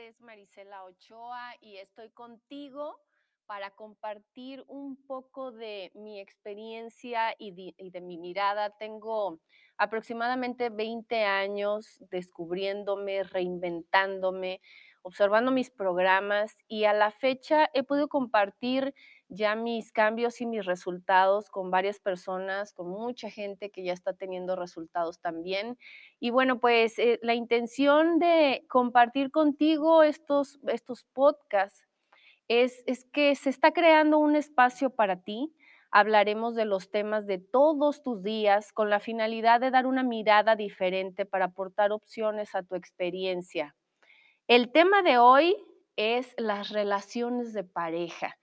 es Marisela Ochoa y estoy contigo para compartir un poco de mi experiencia y de, mi mirada. Tengo aproximadamente 20 años descubriéndome, reinventándome, observando mis programas y a la fecha he podido compartir ya mis cambios y mis resultados con varias personas, con mucha gente que ya está teniendo resultados también. Y bueno, pues eh, la intención de compartir contigo estos, estos podcasts es, es que se está creando un espacio para ti. Hablaremos de los temas de todos tus días con la finalidad de dar una mirada diferente para aportar opciones a tu experiencia. El tema de hoy es las relaciones de pareja.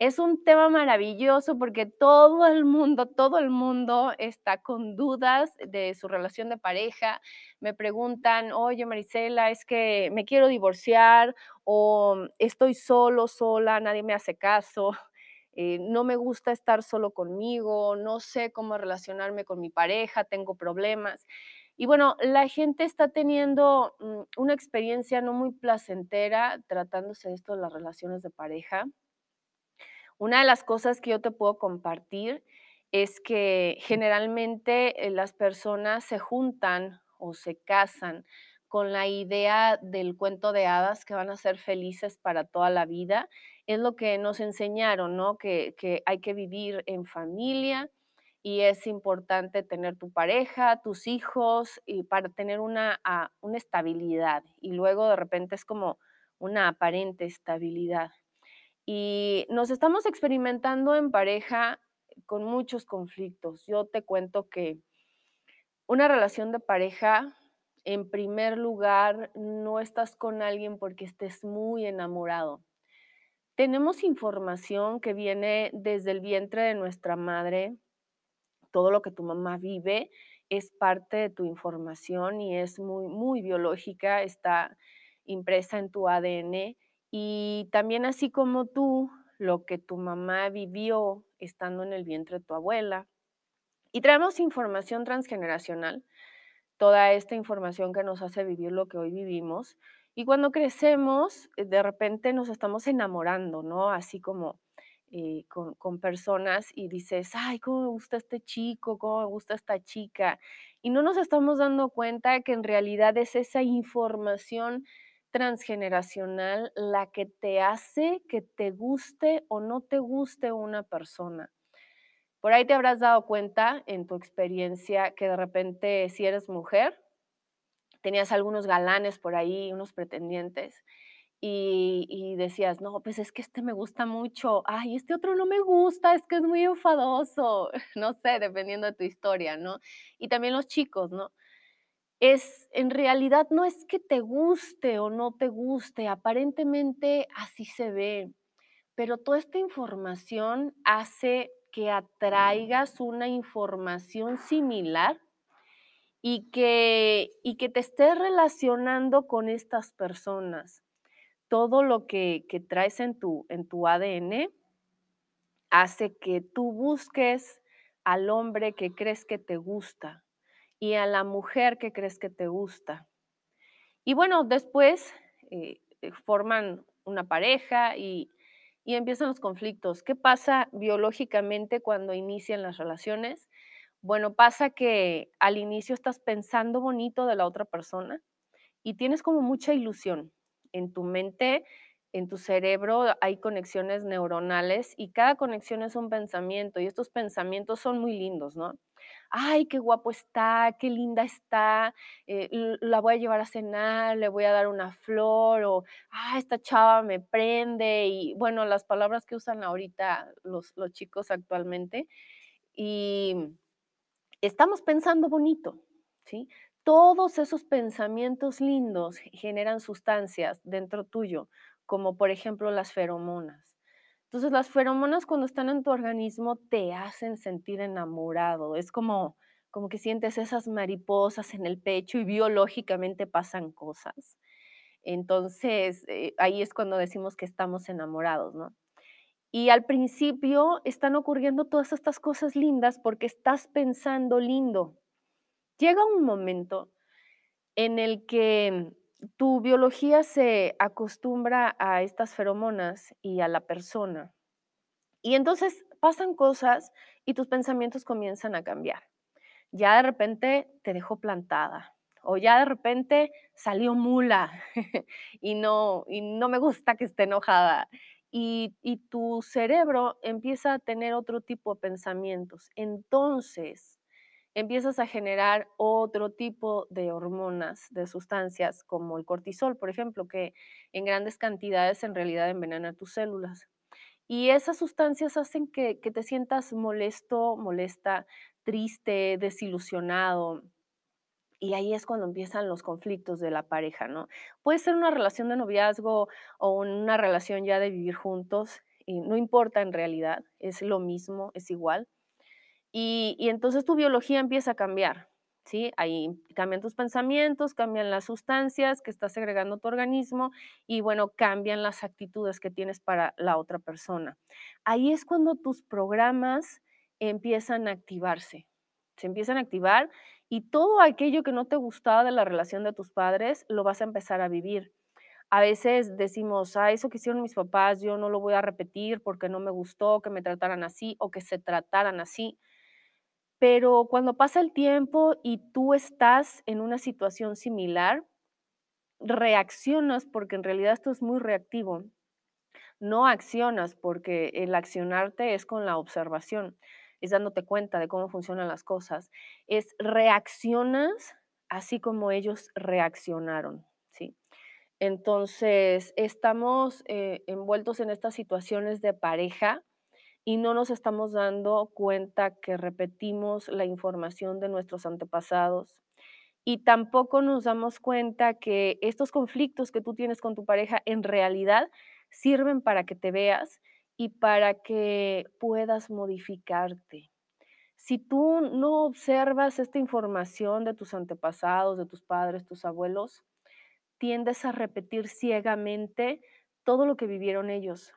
Es un tema maravilloso porque todo el mundo, todo el mundo está con dudas de su relación de pareja. Me preguntan, oye Marisela, es que me quiero divorciar o estoy solo, sola, nadie me hace caso. Eh, no me gusta estar solo conmigo, no sé cómo relacionarme con mi pareja, tengo problemas. Y bueno, la gente está teniendo mm, una experiencia no muy placentera tratándose de esto de las relaciones de pareja. Una de las cosas que yo te puedo compartir es que generalmente eh, las personas se juntan o se casan con la idea del cuento de hadas que van a ser felices para toda la vida. Es lo que nos enseñaron, ¿no? Que, hay que vivir en familia y es importante tener tu pareja, tus hijos, y para tener una, ah, una estabilidad. Y luego de repente es como una aparente estabilidad. Y nos estamos experimentando en pareja con muchos conflictos. Yo te cuento que una relación de pareja, en primer lugar, no estás con alguien porque estés muy enamorado. Tenemos información que viene desde el vientre de nuestra madre. Todo lo que tu mamá vive es parte de tu información y es muy, muy biológica, está impresa en tu ADN y también así como tú, lo que tu mamá vivió estando en el vientre de tu abuela. Y traemos información transgeneracional, toda esta información que nos hace vivir lo que hoy vivimos. Y cuando crecemos, eh, de repente nos estamos enamorando, ¿no? Así como eh, con, con, personas y dices, ay, cómo me gusta este chico, cómo me gusta esta chica. Y no nos estamos dando cuenta que en realidad es esa información transgeneracional la que te hace que te guste o no te guste una persona. Por ahí te habrás dado cuenta en tu experiencia que de repente si eres mujer, tenías algunos galanes por ahí, unos pretendientes, y, decías, no, pues es que este me gusta mucho, ay, este otro no me gusta, es que es muy enfadoso, no sé, dependiendo de tu historia, ¿no? Y también los chicos, ¿no? Es, en realidad no es que te guste o no te guste, aparentemente así se ve, pero toda esta información hace que atraigas una información similar y que, y que te estés relacionando con estas personas. Todo lo que, que traes en tu, en tu ADN hace que tú busques al hombre que crees que te gusta y a la mujer que crees que te gusta. Y bueno, después eh, eh, forman una pareja y, y empiezan los conflictos. ¿Qué pasa biológicamente cuando inician las relaciones? Bueno, pasa que al inicio estás pensando bonito de la otra persona y tienes como mucha ilusión. En tu mente, en tu cerebro hay conexiones neuronales y cada conexión es un pensamiento y estos pensamientos son muy lindos, ¿no? ay, qué guapo está, qué linda está, eh, la voy a llevar a cenar, le voy a dar una flor, o, ah, esta chava me prende, y bueno, las palabras que usan ahorita los, los chicos actualmente. Y estamos pensando bonito, ¿sí? Todos esos pensamientos lindos generan sustancias dentro tuyo, como por ejemplo las feromonas. Entonces las feromonas cuando están en tu organismo te hacen sentir enamorado. Es como, como que sientes esas mariposas en el pecho y biológicamente pasan cosas. Entonces eh, ahí es cuando decimos que estamos enamorados, ¿no? Y al principio están ocurriendo todas estas cosas lindas porque estás pensando lindo. Llega un momento en el que tu biología se acostumbra a estas feromonas y a la persona. Y entonces pasan cosas y tus pensamientos comienzan a cambiar. Ya de repente te dejó plantada o ya de repente salió mula y no, y no me gusta que esté enojada. Y, y tu cerebro empieza a tener otro tipo de pensamientos. Entonces, empiezas a generar otro tipo de hormonas, de sustancias, como el cortisol, por ejemplo, que en grandes cantidades en realidad envenena tus células. Y esas sustancias hacen que, que te sientas molesto, molesta, triste, desilusionado. Y ahí es cuando empiezan los conflictos de la pareja, ¿no? Puede ser una relación de noviazgo o una relación ya de vivir juntos, y no importa en realidad, es lo mismo, es igual y, entonces tu biología empieza a cambiar, ¿sí? Ahí cambian tus pensamientos, cambian las sustancias que estás segregando tu organismo y bueno, cambian las actitudes que tienes para la otra persona. Ahí es cuando tus programas empiezan a activarse, se empiezan a activar y todo aquello que no te gustaba de la relación de tus padres lo vas a empezar a vivir. A veces decimos, ah, eso que hicieron mis papás, yo no lo voy a repetir porque no me gustó que me trataran así o que se trataran así pero cuando pasa el tiempo y tú estás en una situación similar, reaccionas porque en realidad esto es muy reactivo. No accionas porque el accionarte es con la observación, es dándote cuenta de cómo funcionan las cosas. Es reaccionas así como ellos reaccionaron, ¿sí? Entonces, estamos eh, envueltos en estas situaciones de pareja y no nos estamos dando cuenta que repetimos la información de nuestros antepasados. Y tampoco nos damos cuenta que estos conflictos que tú tienes con tu pareja en realidad sirven para que te veas y para que puedas modificarte. Si tú no observas esta información de tus antepasados, de tus padres, tus abuelos, tiendes a repetir ciegamente todo lo que vivieron ellos.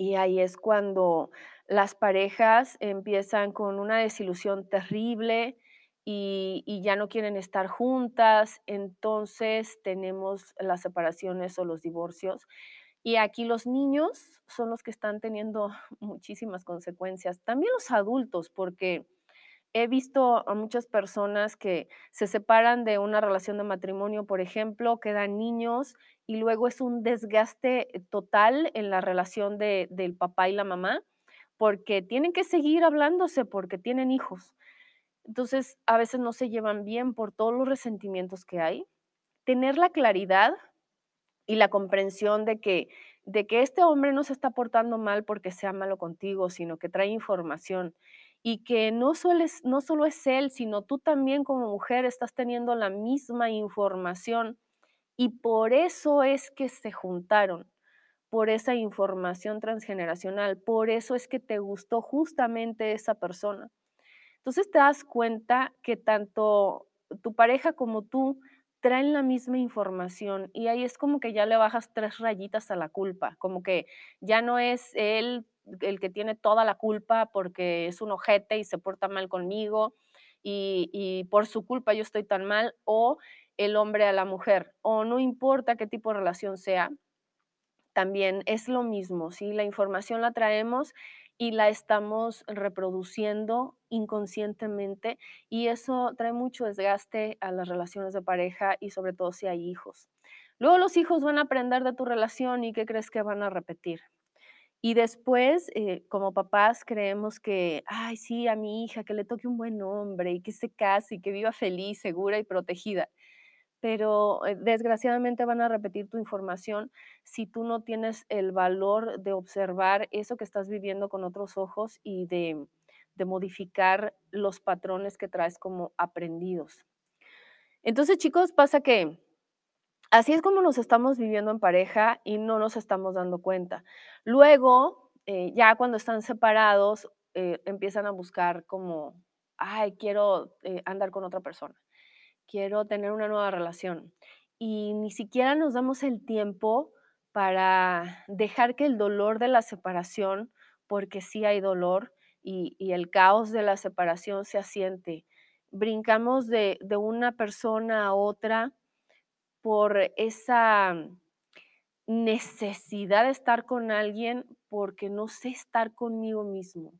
Y ahí es cuando las parejas empiezan con una desilusión terrible y, ya no quieren estar juntas, entonces tenemos las separaciones o los divorcios. Y aquí los niños son los que están teniendo muchísimas consecuencias, también los adultos, porque he visto a muchas personas que se separan de una relación de matrimonio, por ejemplo, quedan niños y luego es un desgaste eh, total en la relación de, del papá y la mamá, porque tienen que seguir hablándose porque tienen hijos. Entonces, a veces no se llevan bien por todos los resentimientos que hay. Tener la claridad y la comprensión de que, de que este hombre no se está portando mal porque sea malo contigo, sino que trae información y que no solo, es, no solo es él, sino tú también como mujer estás teniendo la misma información y por eso es que se juntaron, por esa información transgeneracional, por eso es que te gustó justamente esa persona. Entonces te das cuenta que tanto tu pareja como tú traen la misma información y ahí es como que ya le bajas tres rayitas a la culpa, como que ya no es él el que tiene toda la culpa porque es un ojete y se porta mal conmigo y, por su culpa yo estoy tan mal, o el hombre a la mujer, o no importa qué tipo de relación sea, también es lo mismo, ¿sí? La información la traemos y la estamos reproduciendo inconscientemente y eso trae mucho desgaste a las relaciones de pareja y sobre todo si hay hijos. Luego los hijos van a aprender de tu relación y ¿qué crees que van a repetir? Y después, eh, como papás, creemos que, ay, sí, a mi hija, que le toque un buen hombre y que se case y que viva feliz, segura y protegida. Pero eh, desgraciadamente van a repetir tu información si tú no tienes el valor de observar eso que estás viviendo con otros ojos y de, de modificar los patrones que traes como aprendidos. Entonces, chicos, pasa que Así es como nos estamos viviendo en pareja y no nos estamos dando cuenta. Luego, eh, ya cuando están separados, eh, empiezan a buscar como, ay, quiero eh, andar con otra persona, quiero tener una nueva relación. Y ni siquiera nos damos el tiempo para dejar que el dolor de la separación, porque sí hay dolor y, el caos de la separación se asiente. Brincamos de una persona a otra por esa necesidad de estar con alguien porque no sé estar conmigo mismo.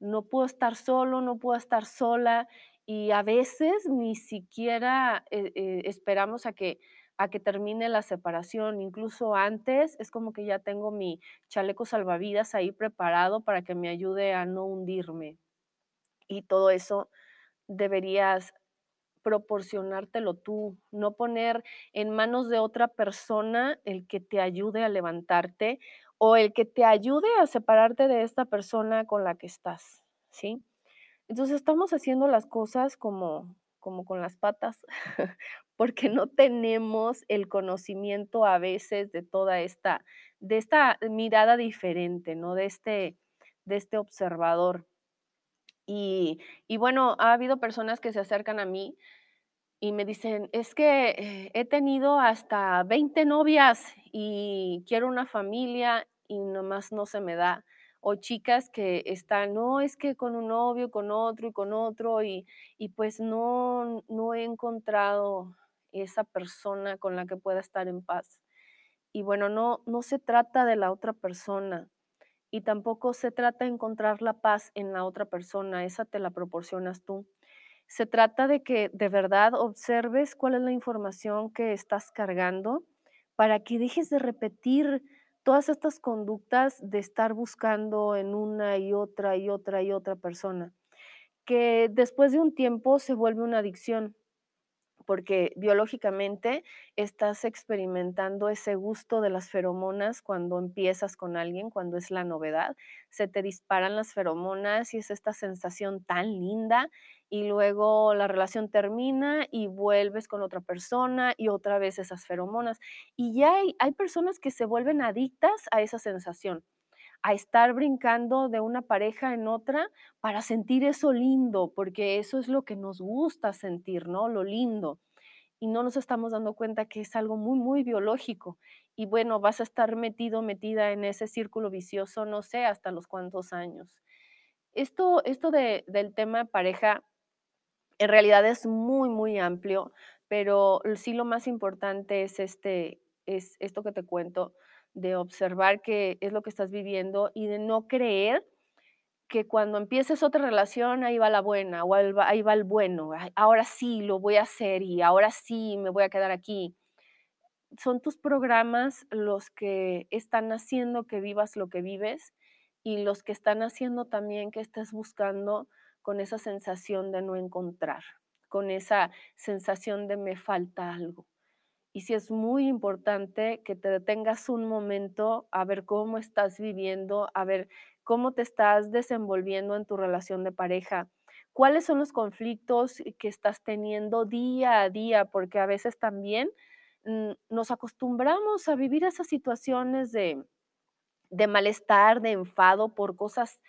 No puedo estar solo, no puedo estar sola y a veces ni siquiera eh, eh, esperamos a que, a que termine la separación. Incluso antes es como que ya tengo mi chaleco salvavidas ahí preparado para que me ayude a no hundirme. Y todo eso deberías proporcionártelo tú, no poner en manos de otra persona el que te ayude a levantarte o el que te ayude a separarte de esta persona con la que estás, ¿sí? Entonces estamos haciendo las cosas como, como con las patas, porque no tenemos el conocimiento a veces de toda esta, de esta mirada diferente, ¿no? De este, de este observador. Y, bueno, ha habido personas que se acercan a mí y me dicen, es que eh, he tenido hasta 20 novias y quiero una familia y nomás no se me da. O chicas que están, no, es que con un novio, con otro y con otro y, y pues no, no he encontrado esa persona con la que pueda estar en paz. Y bueno, no, no se trata de la otra persona y tampoco se trata de encontrar la paz en la otra persona, esa te la proporcionas tú. Se trata de que de verdad observes cuál es la información que estás cargando para que dejes de repetir todas estas conductas de estar buscando en una y otra y otra y otra persona, que después de un tiempo se vuelve una adicción porque biológicamente estás experimentando ese gusto de las feromonas cuando empiezas con alguien, cuando es la novedad, se te disparan las feromonas y es esta sensación tan linda y luego la relación termina y vuelves con otra persona y otra vez esas feromonas. Y ya hay, hay personas que se vuelven adictas a esa sensación a estar brincando de una pareja en otra para sentir eso lindo, porque eso es lo que nos gusta sentir, ¿no? Lo lindo. Y no nos estamos dando cuenta que es algo muy, muy biológico. Y bueno, vas a estar metido, metida en ese círculo vicioso, no sé, hasta los cuantos años. Esto, esto de, del tema pareja en realidad es muy, muy amplio, pero sí lo más importante es, este, es esto que te cuento, de observar qué es lo que estás viviendo y de no creer que cuando empieces otra relación, ahí va la buena o ahí va el bueno, ahora sí lo voy a hacer y ahora sí me voy a quedar aquí. Son tus programas los que están haciendo que vivas lo que vives y los que están haciendo también que estés buscando con esa sensación de no encontrar, con esa sensación de me falta algo y sí es muy importante que te detengas un momento a ver cómo estás viviendo, a ver cómo te estás desenvolviendo en tu relación de pareja, cuáles son los conflictos que estás teniendo día a día, porque a veces también mm, nos acostumbramos a vivir esas situaciones de, de malestar, de enfado por cosas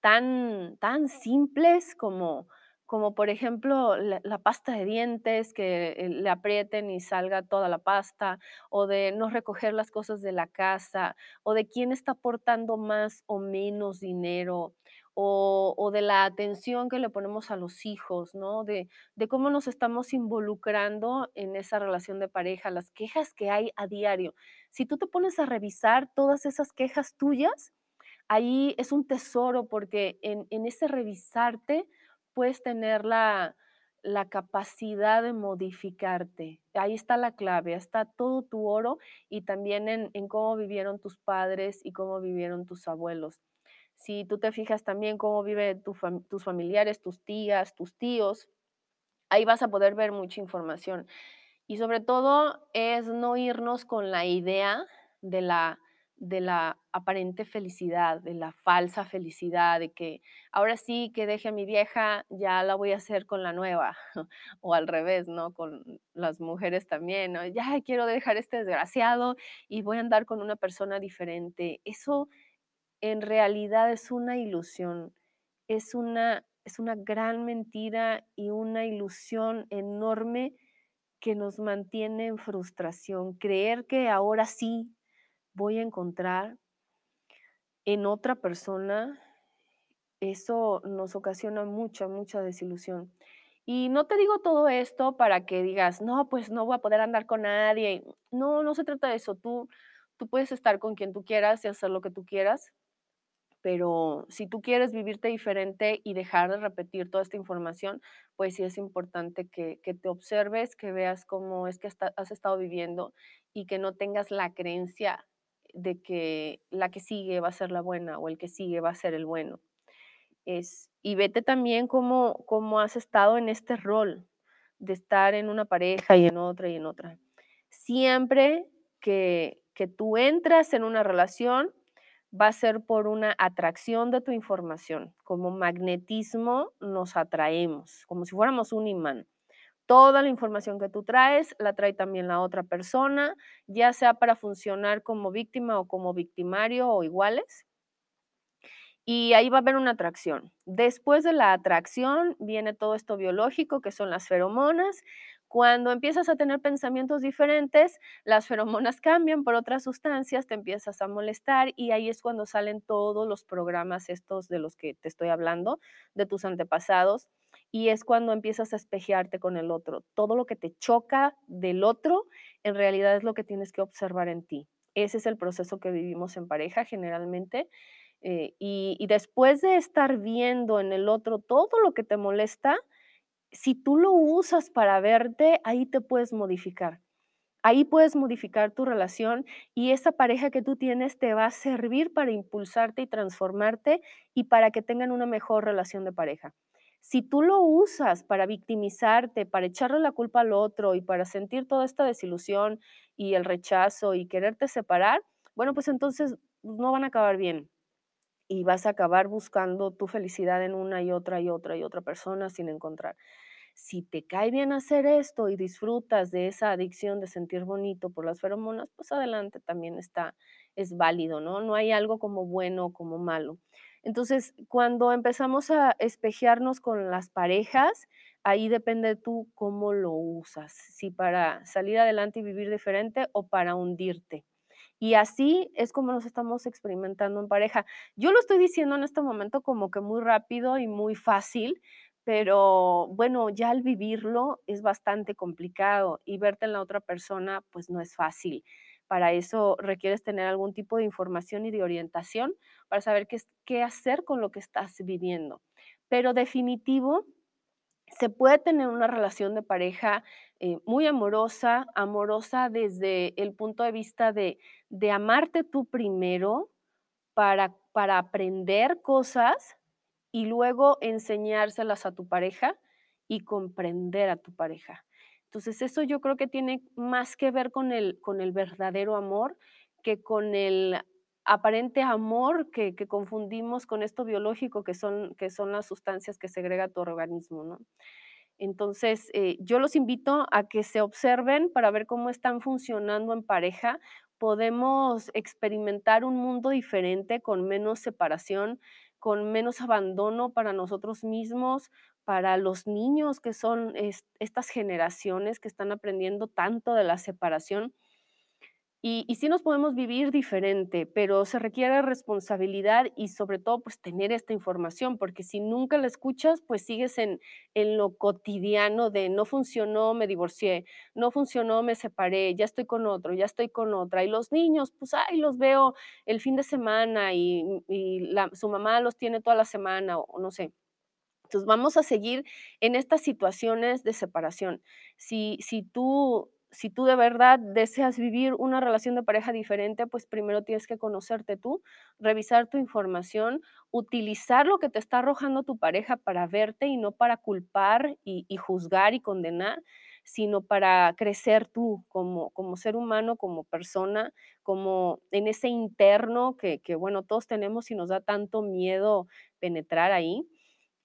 tan, tan simples como como por ejemplo la, pasta de dientes, que eh, le aprieten y salga toda la pasta, o de no recoger las cosas de la casa, o de quién está aportando más o menos dinero, o, o de la atención que le ponemos a los hijos, ¿no? De, de cómo nos estamos involucrando en esa relación de pareja, las quejas que hay a diario. Si tú te pones a revisar todas esas quejas tuyas, ahí es un tesoro porque en, en ese revisarte, puedes tener la, capacidad de modificarte. Ahí está la clave, está todo tu oro y también en, cómo vivieron tus padres y cómo vivieron tus abuelos. Si tú te fijas también cómo viven tus familiares, tus tías, tus tíos, ahí vas a poder ver mucha información. Y sobre todo es no irnos con la idea de la de la aparente felicidad, de la falsa felicidad, de que ahora sí que deje a mi vieja, ya la voy a hacer con la nueva, o al revés, ¿no? Con las mujeres también. Ya quiero dejar este desgraciado y voy a andar con una persona diferente. Eso en realidad es una ilusión, es una, es una gran mentira y una ilusión enorme que nos mantiene en frustración. Creer que ahora sí voy a encontrar en otra persona, eso nos ocasiona mucha, mucha desilusión. Y no te digo todo esto para que digas, no, pues no voy a poder andar con nadie. No, no se trata de eso. Tú, tú puedes estar con quien tú quieras y hacer lo que tú quieras, pero si tú quieres vivirte diferente y dejar de repetir toda esta información, pues sí es importante que, que te observes, que veas cómo es que has estado viviendo y que no tengas la creencia de que la que sigue va a ser la buena o el que sigue va a ser el bueno. Es, y vete también cómo, cómo has estado en este rol de estar en una pareja y en otra y en otra. Siempre que, que tú entras en una relación, va a ser por una atracción de tu información. Como magnetismo nos atraemos, como si fuéramos un imán. Toda la información que tú traes la trae también la otra persona, ya sea para funcionar como víctima o como victimario o iguales y ahí va a haber una atracción. Después de la atracción viene todo esto biológico, que son las feromonas. Cuando empiezas a tener pensamientos diferentes, las feromonas cambian por otras sustancias, te empiezas a molestar y ahí es cuando salen todos los programas estos de los que te estoy hablando, de tus antepasados, y es cuando empiezas a espejearte con el otro. Todo lo que te choca del otro, en realidad es lo que tienes que observar en ti. Ese es el proceso que vivimos en pareja generalmente eh, y, después de estar viendo en el otro todo lo que te molesta, si tú lo usas para verte, ahí te puedes modificar. Ahí puedes modificar tu relación y esa pareja que tú tienes te va a servir para impulsarte y transformarte y para que tengan una mejor relación de pareja. Si tú lo usas para victimizarte, para echarle la culpa al otro y para sentir toda esta desilusión y el rechazo y quererte separar, bueno, pues entonces no van a acabar bien y vas a acabar buscando tu felicidad en una y otra y otra y otra persona sin encontrar. Si te cae bien hacer esto y disfrutas de esa adicción de sentir bonito por las feromonas, pues adelante también está, es válido, ¿no? No hay algo como bueno o como malo. Entonces, cuando empezamos a espejearnos con las parejas, ahí depende tú cómo lo usas, si para salir adelante y vivir diferente o para hundirte. Y así es como nos estamos experimentando en pareja. Yo lo estoy diciendo en este momento como que muy rápido y muy fácil, pero bueno, ya al vivirlo es bastante complicado y verte en la otra persona pues no es fácil. Para eso requieres tener algún tipo de información y de orientación para saber qué, hacer con lo que estás viviendo. Pero definitivo, se puede tener una relación de pareja eh, muy amorosa, amorosa desde el punto de vista de, de amarte tú primero para, para aprender cosas y luego enseñárselas a tu pareja y comprender a tu pareja. Entonces eso yo creo que tiene más que ver con el, con el verdadero amor que con el aparente amor que, que, confundimos con esto biológico que son, que son las sustancias que segrega tu organismo, ¿no? Entonces, eh, yo los invito a que se observen para ver cómo están funcionando en pareja. Podemos experimentar un mundo diferente con menos separación, con menos abandono para nosotros mismos, para los niños que son estas generaciones que están aprendiendo tanto de la separación y, y, sí nos podemos vivir diferente, pero se requiere responsabilidad y sobre todo pues tener esta información, porque si nunca la escuchas, pues sigues en, en lo cotidiano de no funcionó, me divorcié, no funcionó, me separé, ya estoy con otro, ya estoy con otra. Y los niños, pues ay, los veo el fin de semana y, su mamá los tiene toda la semana o no sé. Entonces vamos a seguir en estas situaciones de separación. Si, si tú si tú de verdad deseas vivir una relación de pareja diferente, pues primero tienes que conocerte tú, revisar tu información, utilizar lo que te está arrojando tu pareja para verte y no para culpar y, juzgar y condenar, sino para crecer tú como, como ser humano, como persona, como en ese interno que, que, bueno, todos tenemos y nos da tanto miedo penetrar ahí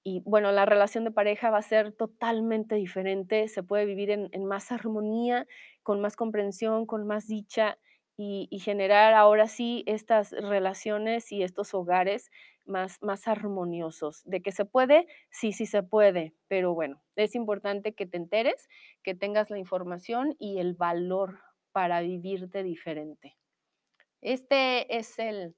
y bueno, la relación de pareja va a ser totalmente diferente, se puede vivir en, más armonía, con más comprensión, con más dicha y, generar ahora sí estas relaciones y estos hogares más, más armoniosos. De que se puede, sí, sí se puede, pero bueno, es importante que te enteres, que tengas la información y el valor para vivirte diferente. Este es el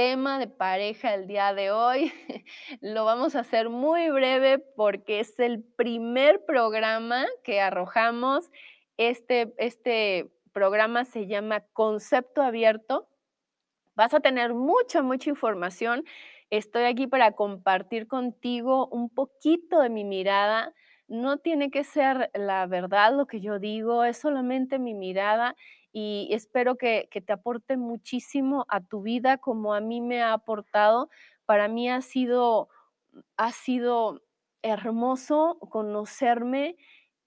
tema de pareja el día de hoy. Lo vamos a hacer muy breve porque es el primer programa que arrojamos. Este, este programa se llama Concepto Abierto. Vas a tener mucha, mucha información. Estoy aquí para compartir contigo un poquito de mi mirada. No tiene que ser la verdad lo que yo digo, es solamente mi mirada y espero que, te aporte muchísimo a tu vida como a mí me ha aportado. Para mí ha sido, ha sido hermoso conocerme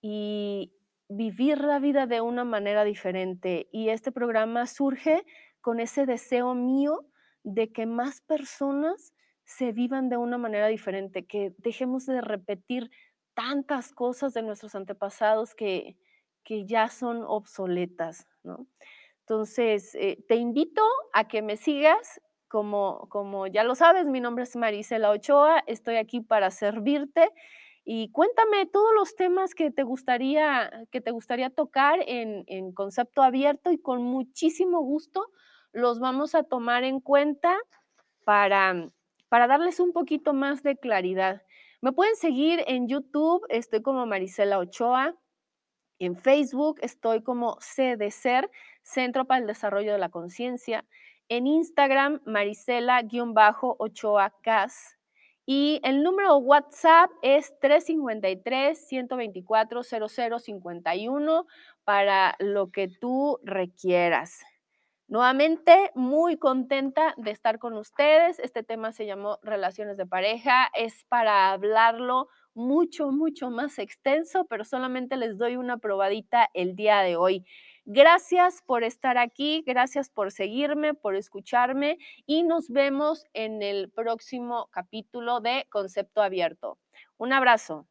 y vivir la vida de una manera diferente. Y este programa surge con ese deseo mío de que más personas se vivan de una manera diferente, que dejemos de repetir tantas cosas de nuestros antepasados que, que ya son obsoletas, ¿no? Entonces, eh, te invito a que me sigas. Como, como ya lo sabes, mi nombre es Marisela Ochoa, estoy aquí para servirte y cuéntame todos los temas que te gustaría, que te gustaría tocar en, en concepto abierto y con muchísimo gusto los vamos a tomar en cuenta para, para darles un poquito más de claridad. Me pueden seguir en YouTube, estoy como Marisela Ochoa. En Facebook estoy como CDCER, Centro para el Desarrollo de la Conciencia. En Instagram, Marisela-Ochoa Cas. Y el número WhatsApp es 353-124-0051 para lo que tú requieras. Nuevamente, muy contenta de estar con ustedes. Este tema se llamó Relaciones de pareja. Es para hablarlo mucho, mucho más extenso, pero solamente les doy una probadita el día de hoy. Gracias por estar aquí, gracias por seguirme, por escucharme y nos vemos en el próximo capítulo de Concepto Abierto. Un abrazo.